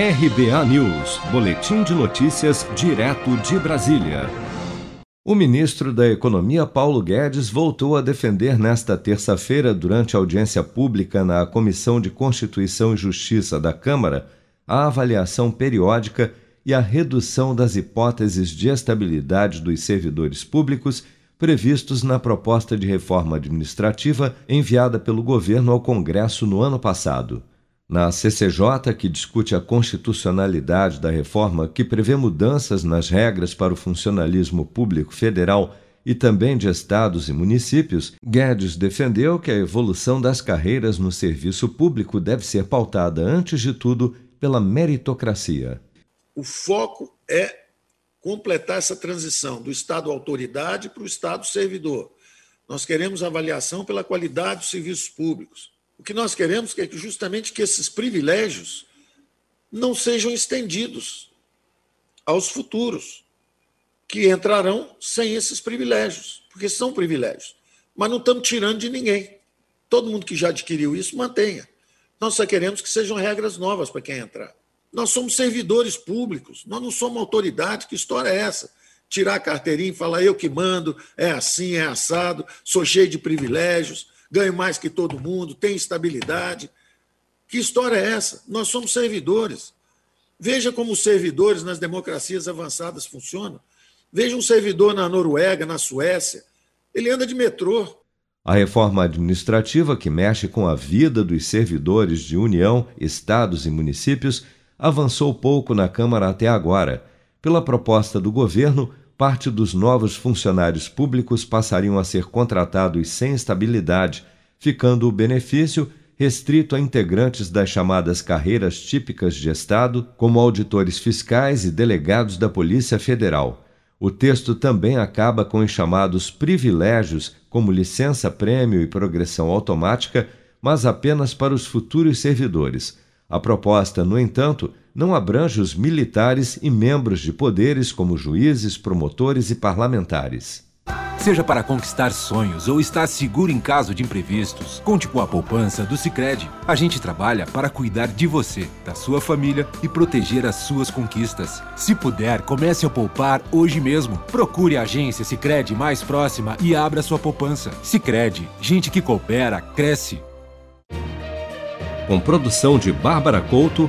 RBA News, Boletim de Notícias, direto de Brasília. O ministro da Economia, Paulo Guedes, voltou a defender nesta terça-feira, durante audiência pública na Comissão de Constituição e Justiça da Câmara, a avaliação periódica e a redução das hipóteses de estabilidade dos servidores públicos previstos na proposta de reforma administrativa enviada pelo governo ao Congresso no ano passado. Na CCJ, que discute a constitucionalidade da reforma que prevê mudanças nas regras para o funcionalismo público federal e também de estados e municípios, Guedes defendeu que a evolução das carreiras no serviço público deve ser pautada, antes de tudo, pela meritocracia. O foco é completar essa transição do Estado autoridade para o Estado servidor. Nós queremos avaliação pela qualidade dos serviços públicos o que nós queremos é justamente que esses privilégios não sejam estendidos aos futuros, que entrarão sem esses privilégios, porque são privilégios. Mas não estamos tirando de ninguém. Todo mundo que já adquiriu isso, mantenha. Nós só queremos que sejam regras novas para quem entrar. Nós somos servidores públicos, nós não somos autoridade. Que história é essa? Tirar a carteirinha e falar eu que mando, é assim, é assado, sou cheio de privilégios ganho mais que todo mundo, tem estabilidade. Que história é essa? Nós somos servidores. Veja como os servidores nas democracias avançadas funcionam. Veja um servidor na Noruega, na Suécia. Ele anda de metrô. A reforma administrativa que mexe com a vida dos servidores de União, estados e municípios avançou pouco na Câmara até agora. Pela proposta do governo, parte dos novos funcionários públicos passariam a ser contratados sem estabilidade, ficando o benefício restrito a integrantes das chamadas carreiras típicas de Estado, como auditores fiscais e delegados da Polícia Federal. O texto também acaba com os chamados privilégios, como licença-prêmio e progressão automática, mas apenas para os futuros servidores. A proposta, no entanto, não abrange os militares e membros de poderes como juízes, promotores e parlamentares. Seja para conquistar sonhos ou estar seguro em caso de imprevistos, conte com a poupança do Sicredi. A gente trabalha para cuidar de você, da sua família e proteger as suas conquistas. Se puder, comece a poupar hoje mesmo. Procure a agência Sicredi mais próxima e abra sua poupança. Sicredi, gente que coopera cresce com produção de Bárbara Couto,